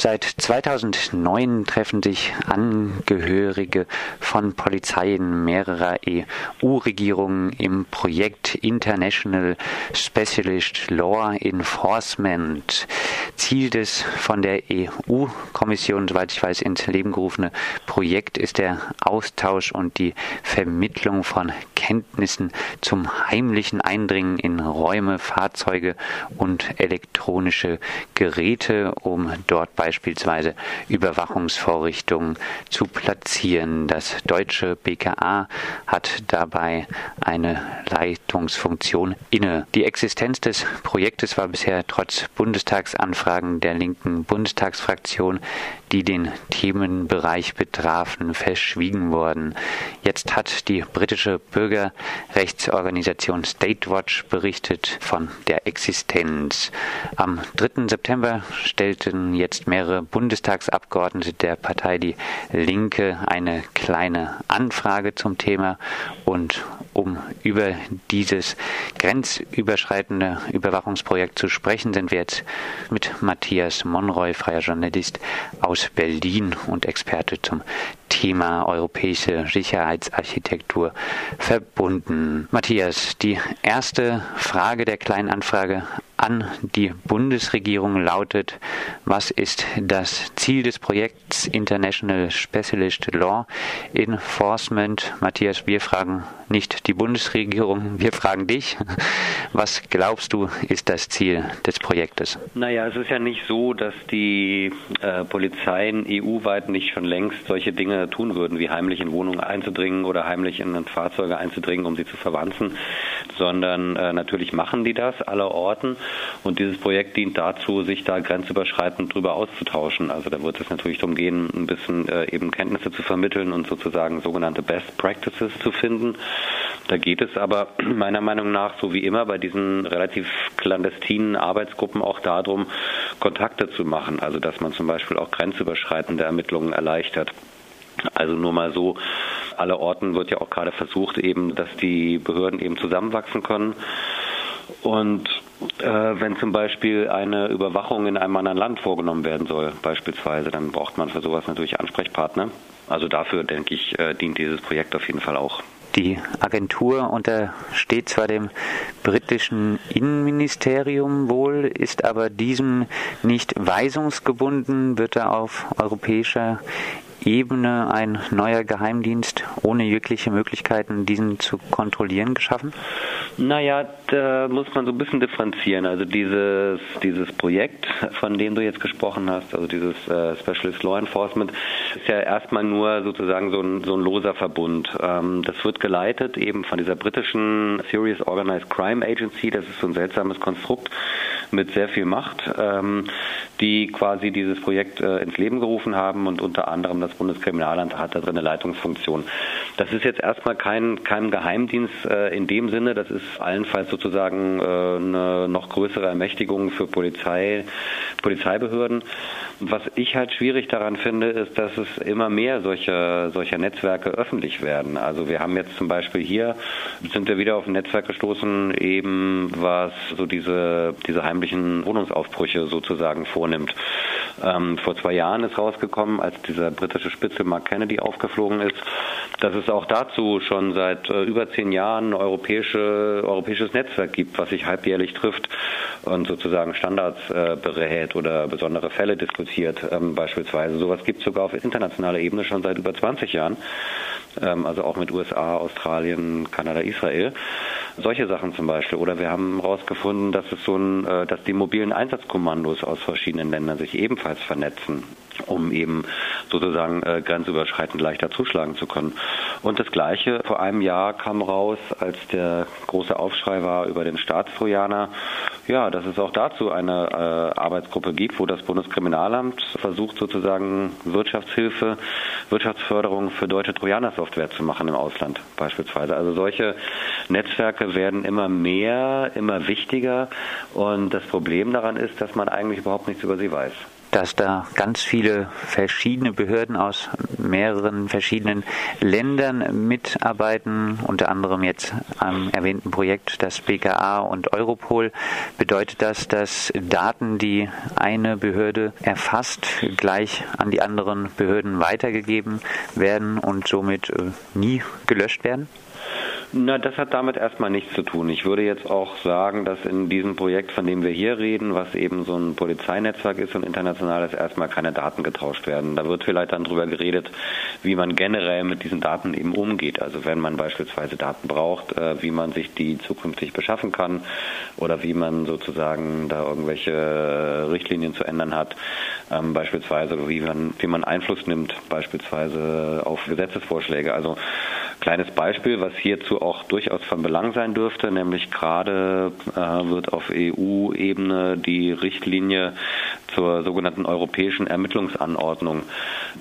Seit 2009 treffen sich Angehörige von Polizeien mehrerer EU-Regierungen im Projekt International Specialist Law Enforcement. Ziel des von der EU-Kommission, soweit ich weiß, ins Leben gerufene Projekt ist der Austausch und die Vermittlung von Kenntnissen zum heimlichen Eindringen in Räume, Fahrzeuge und elektronische Geräte, um dort beispielsweise Überwachungsvorrichtungen zu platzieren. Das deutsche BKA hat dabei eine Leitungsfunktion inne. Die Existenz des Projektes war bisher trotz Bundestagsanfragen der linken Bundestagsfraktion, die den Themenbereich betrafen, verschwiegen worden. Jetzt hat die britische Bürgerrechtsorganisation State Watch berichtet von der Existenz. Am 3. September stellten jetzt mehrere Bundestagsabgeordnete der Partei Die Linke eine kleine Anfrage zum Thema. Und um über dieses grenzüberschreitende Überwachungsprojekt zu sprechen, sind wir jetzt mit Matthias Monroy, freier Journalist aus Berlin und Experte zum Thema europäische Sicherheitsarchitektur verbunden. Matthias, die erste Frage der kleinen Anfrage an die Bundesregierung lautet, was ist das Ziel des Projekts International Specialist Law Enforcement? Matthias, wir fragen nicht die Bundesregierung, wir fragen dich. Was glaubst du, ist das Ziel des Projektes? Naja, es ist ja nicht so, dass die äh, Polizeien EU-weit nicht schon längst solche Dinge tun würden, wie heimlich in Wohnungen einzudringen oder heimlich in Fahrzeuge einzudringen, um sie zu verwanzen, sondern äh, natürlich machen die das aller Orten. Und dieses Projekt dient dazu, sich da grenzüberschreitend drüber auszutauschen. Also da wird es natürlich darum gehen, ein bisschen äh, eben Kenntnisse zu vermitteln und sozusagen sogenannte Best Practices zu finden. Da geht es aber meiner Meinung nach, so wie immer bei diesen relativ clandestinen Arbeitsgruppen, auch darum, Kontakte zu machen. Also dass man zum Beispiel auch grenzüberschreitende Ermittlungen erleichtert. Also nur mal so, alle Orten wird ja auch gerade versucht, eben, dass die Behörden eben zusammenwachsen können. Und äh, wenn zum Beispiel eine Überwachung in einem anderen Land vorgenommen werden soll, beispielsweise, dann braucht man für sowas natürlich Ansprechpartner. Also dafür, denke ich, äh, dient dieses Projekt auf jeden Fall auch. Die Agentur untersteht zwar dem britischen Innenministerium wohl, ist aber diesem nicht weisungsgebunden, wird er auf europäischer Ebene ein neuer Geheimdienst ohne jegliche Möglichkeiten, diesen zu kontrollieren, geschaffen? Naja, da muss man so ein bisschen differenzieren. Also dieses, dieses Projekt, von dem du jetzt gesprochen hast, also dieses äh, Specialist Law Enforcement, ist ja erstmal nur sozusagen so ein, so ein loser Verbund. Ähm, das wird geleitet eben von dieser britischen Serious Organized Crime Agency. Das ist so ein seltsames Konstrukt mit sehr viel Macht, ähm, die quasi dieses Projekt äh, ins Leben gerufen haben und unter anderem das Bundeskriminalamt hat da drin eine Leitungsfunktion. Das ist jetzt erstmal kein, kein Geheimdienst äh, in dem Sinne, das ist allenfalls sozusagen äh, eine noch größere Ermächtigung für Polizei, Polizeibehörden. Was ich halt schwierig daran finde, ist, dass es immer mehr solcher, solcher Netzwerke öffentlich werden. Also wir haben jetzt zum Beispiel hier, sind wir wieder auf ein Netzwerk gestoßen, eben was so diese, diese heimlichen Wohnungsaufbrüche sozusagen vornimmt. Ähm, vor zwei Jahren ist rausgekommen, als dieser britische Spitzel Mark Kennedy aufgeflogen ist, dass es auch dazu schon seit äh, über zehn Jahren ein europäische, europäisches Netzwerk gibt, was sich halbjährlich trifft und sozusagen Standards äh, berät oder besondere Fälle diskutiert ähm, beispielsweise. Sowas gibt es sogar auf internationaler Ebene schon seit über 20 Jahren, ähm, also auch mit USA, Australien, Kanada, Israel. Solche Sachen zum Beispiel. Oder wir haben herausgefunden, dass so äh, dass die mobilen Einsatzkommandos aus verschiedenen Ländern sich ebenfalls vernetzen um eben sozusagen äh, grenzüberschreitend leichter zuschlagen zu können. Und das Gleiche vor einem Jahr kam raus, als der große Aufschrei war über den Staatstrojaner, ja, dass es auch dazu eine äh, Arbeitsgruppe gibt, wo das Bundeskriminalamt versucht sozusagen Wirtschaftshilfe, Wirtschaftsförderung für deutsche Trojaner-Software zu machen im Ausland beispielsweise. Also solche Netzwerke werden immer mehr, immer wichtiger und das Problem daran ist, dass man eigentlich überhaupt nichts über sie weiß. Dass da ganz viele verschiedene Behörden aus mehreren verschiedenen Ländern mitarbeiten, unter anderem jetzt am erwähnten Projekt das BKA und Europol. Bedeutet das, dass Daten, die eine Behörde erfasst, gleich an die anderen Behörden weitergegeben werden und somit äh, nie gelöscht werden? Na, das hat damit erstmal nichts zu tun. Ich würde jetzt auch sagen, dass in diesem Projekt, von dem wir hier reden, was eben so ein Polizeinetzwerk ist und internationales, erstmal keine Daten getauscht werden. Da wird vielleicht dann drüber geredet, wie man generell mit diesen Daten eben umgeht. Also wenn man beispielsweise Daten braucht, äh, wie man sich die zukünftig beschaffen kann oder wie man sozusagen da irgendwelche Richtlinien zu ändern hat. Ähm, beispielsweise wie man, wie man Einfluss nimmt, beispielsweise auf Gesetzesvorschläge. Also kleines Beispiel, was hierzu auch durchaus von Belang sein dürfte, nämlich gerade äh, wird auf EU-Ebene die Richtlinie zur sogenannten europäischen Ermittlungsanordnung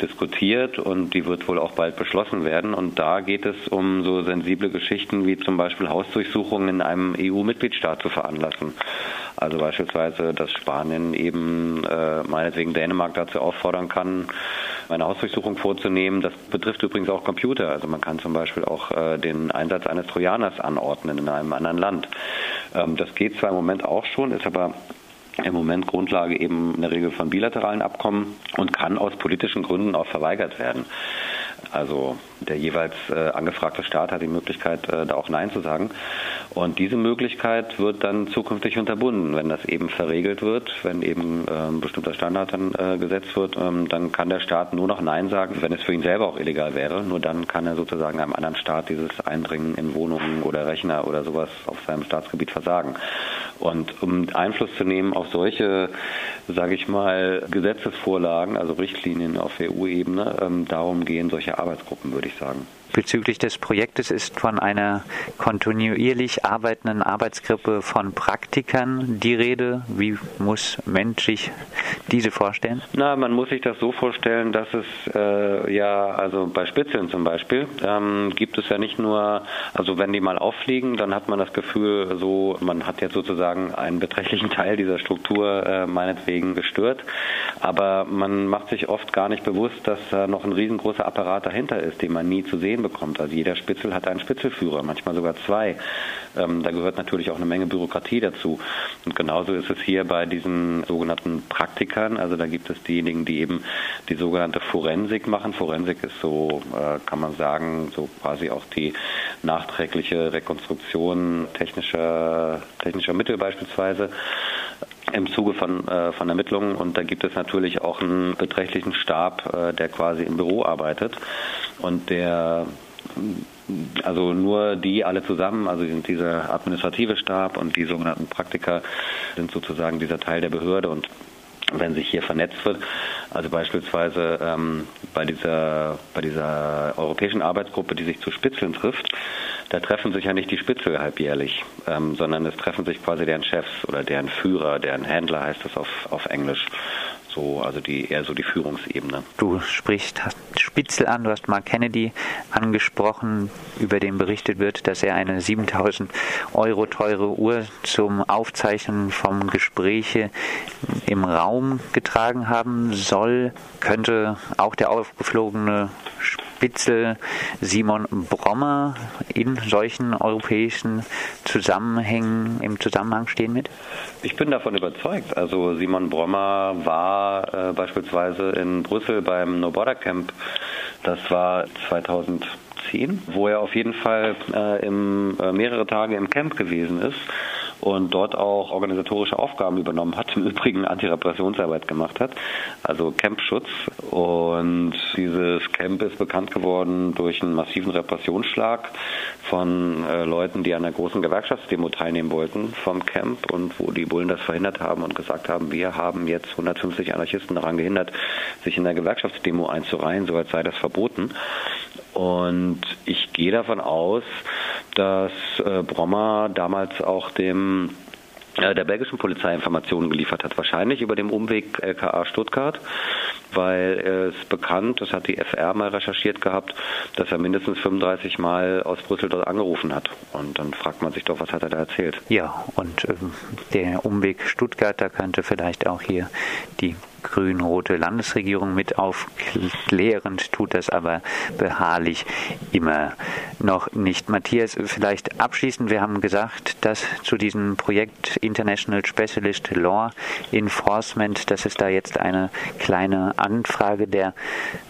diskutiert und die wird wohl auch bald beschlossen werden. Und da geht es um so sensible Geschichten wie zum Beispiel Hausdurchsuchungen in einem EU-Mitgliedstaat zu veranlassen. Also beispielsweise, dass Spanien eben äh, meinetwegen Dänemark dazu auffordern kann, eine Hausdurchsuchung vorzunehmen. Das betrifft übrigens auch Computer. Also man kann zum Beispiel auch äh, den Einsatz eines Trojaners anordnen in einem anderen Land. Ähm, das geht zwar im Moment auch schon, ist aber im Moment Grundlage eben in der Regel von bilateralen Abkommen und kann aus politischen Gründen auch verweigert werden. Also der jeweils äh, angefragte Staat hat die Möglichkeit, äh, da auch Nein zu sagen. Und diese Möglichkeit wird dann zukünftig unterbunden, wenn das eben verregelt wird, wenn eben ein bestimmter Standard dann äh, gesetzt wird, ähm, dann kann der Staat nur noch Nein sagen, wenn es für ihn selber auch illegal wäre. Nur dann kann er sozusagen einem anderen Staat dieses Eindringen in Wohnungen oder Rechner oder sowas auf seinem Staatsgebiet versagen. Und um Einfluss zu nehmen auf solche, sage ich mal, Gesetzesvorlagen, also Richtlinien auf EU-Ebene, ähm, darum gehen solche Arbeitsgruppen, würde ich sagen. Bezüglich des Projektes ist von einer kontinuierlich arbeitenden Arbeitsgruppe von Praktikern die Rede. Wie muss Mensch sich diese vorstellen? Na, man muss sich das so vorstellen, dass es äh, ja, also bei Spitzeln zum Beispiel, ähm, gibt es ja nicht nur, also wenn die mal auffliegen, dann hat man das Gefühl, so, man hat jetzt sozusagen einen beträchtlichen Teil dieser Struktur äh, meinetwegen gestört. Aber man macht sich oft gar nicht bewusst, dass da noch ein riesengroßer Apparat dahinter ist, den man nie zu sehen bekommt. Also jeder Spitzel hat einen Spitzelführer, manchmal sogar zwei. Ähm, da gehört natürlich auch eine Menge Bürokratie dazu. Und genauso ist es hier bei diesen sogenannten Praktikern. Also da gibt es diejenigen, die eben die sogenannte Forensik machen. Forensik ist so, äh, kann man sagen, so quasi auch die nachträgliche Rekonstruktion technischer, technischer Mittel beispielsweise im Zuge von, äh, von Ermittlungen. Und da gibt es natürlich auch einen beträchtlichen Stab, äh, der quasi im Büro arbeitet. Und der also nur die alle zusammen, also dieser administrative Stab und die sogenannten Praktiker sind sozusagen dieser Teil der Behörde. Und wenn sich hier vernetzt wird, also beispielsweise ähm, bei dieser bei dieser europäischen Arbeitsgruppe, die sich zu Spitzeln trifft, da treffen sich ja nicht die Spitzel halbjährlich, ähm, sondern es treffen sich quasi deren Chefs oder deren Führer, deren Händler heißt das auf, auf Englisch so, also die eher so die Führungsebene. Du sprichst Spitzel an, du hast Mark Kennedy angesprochen, über den berichtet wird, dass er eine 7000 Euro teure Uhr zum Aufzeichnen von Gespräche im Raum getragen haben soll. Könnte auch der aufgeflogene Spitzel Simon Brommer in solchen europäischen Zusammenhängen im Zusammenhang stehen mit? Ich bin davon überzeugt. Also Simon Brommer war äh, beispielsweise in Brüssel beim No Border Camp. Das war 2010, wo er auf jeden Fall äh, im, äh, mehrere Tage im Camp gewesen ist und dort auch organisatorische Aufgaben übernommen hat, im Übrigen Antirepressionsarbeit gemacht hat, also Campschutz. Und dieses Camp ist bekannt geworden durch einen massiven Repressionsschlag von äh, Leuten, die an einer großen Gewerkschaftsdemo teilnehmen wollten vom Camp und wo die Bullen das verhindert haben und gesagt haben, wir haben jetzt 150 Anarchisten daran gehindert, sich in der Gewerkschaftsdemo einzureihen, so als sei das verboten. Und ich gehe davon aus, dass äh, Brommer damals auch dem äh, der belgischen Polizei Informationen geliefert hat, wahrscheinlich über den Umweg LKA Stuttgart, weil es bekannt, das hat die FR mal recherchiert gehabt, dass er mindestens 35 Mal aus Brüssel dort angerufen hat. Und dann fragt man sich doch, was hat er da erzählt? Ja, und ähm, der Umweg Stuttgart, da könnte vielleicht auch hier die grün-rote Landesregierung mit aufklärend, tut das aber beharrlich immer noch nicht. Matthias, vielleicht abschließend, wir haben gesagt, dass zu diesem Projekt International Specialist Law Enforcement, dass es da jetzt eine kleine Anfrage der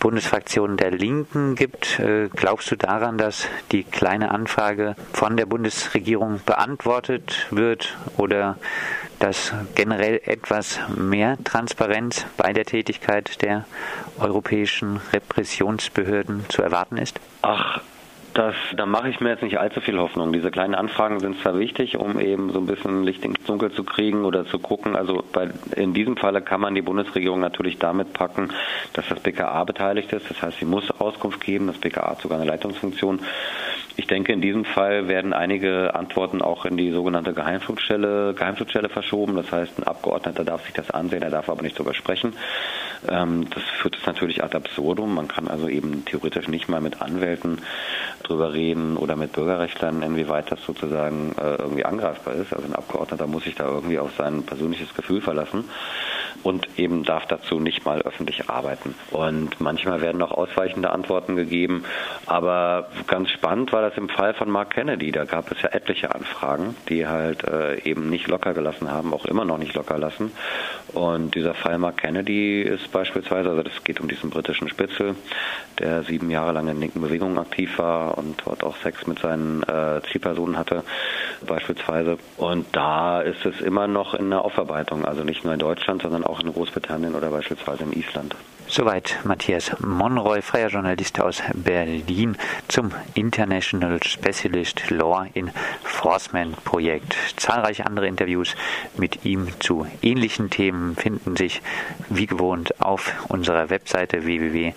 Bundesfraktion der Linken gibt. Äh, glaubst du daran, dass die kleine Anfrage von der Bundesregierung beantwortet wird oder dass generell etwas mehr Transparenz bei der Tätigkeit der europäischen Repressionsbehörden zu erwarten ist? Ach, das, da mache ich mir jetzt nicht allzu viel Hoffnung. Diese kleinen Anfragen sind zwar wichtig, um eben so ein bisschen Licht ins Dunkel zu kriegen oder zu gucken. Also bei, in diesem Falle kann man die Bundesregierung natürlich damit packen, dass das BKA beteiligt ist. Das heißt, sie muss Auskunft geben. Das BKA hat sogar eine Leitungsfunktion. Ich denke, in diesem Fall werden einige Antworten auch in die sogenannte Geheimflugstelle, Geheimflugstelle verschoben. Das heißt, ein Abgeordneter darf sich das ansehen, er darf aber nicht darüber sprechen. Ähm, das führt es natürlich ad absurdum. Man kann also eben theoretisch nicht mal mit Anwälten drüber reden oder mit Bürgerrechtlern, inwieweit das sozusagen äh, irgendwie angreifbar ist. Also ein Abgeordneter muss sich da irgendwie auf sein persönliches Gefühl verlassen und eben darf dazu nicht mal öffentlich arbeiten. Und manchmal werden auch ausweichende Antworten gegeben. Aber ganz spannend war das im Fall von Mark Kennedy. Da gab es ja etliche Anfragen, die halt äh, eben nicht locker gelassen haben, auch immer noch nicht locker lassen. Und dieser Fall Mark Kennedy ist beispielsweise, also das geht um diesen britischen Spitzel, der sieben Jahre lang in linken Bewegungen aktiv war und dort auch Sex mit seinen äh, Zielpersonen hatte, beispielsweise. Und da ist es immer noch in der Aufarbeitung, also nicht nur in Deutschland, sondern auch in Großbritannien oder beispielsweise in Island. Soweit Matthias Monroy, freier Journalist aus Berlin, zum International Specialist Law Enforcement Projekt. Zahlreiche andere Interviews mit ihm zu ähnlichen Themen finden sich wie gewohnt auf unserer Webseite www.rdl.de.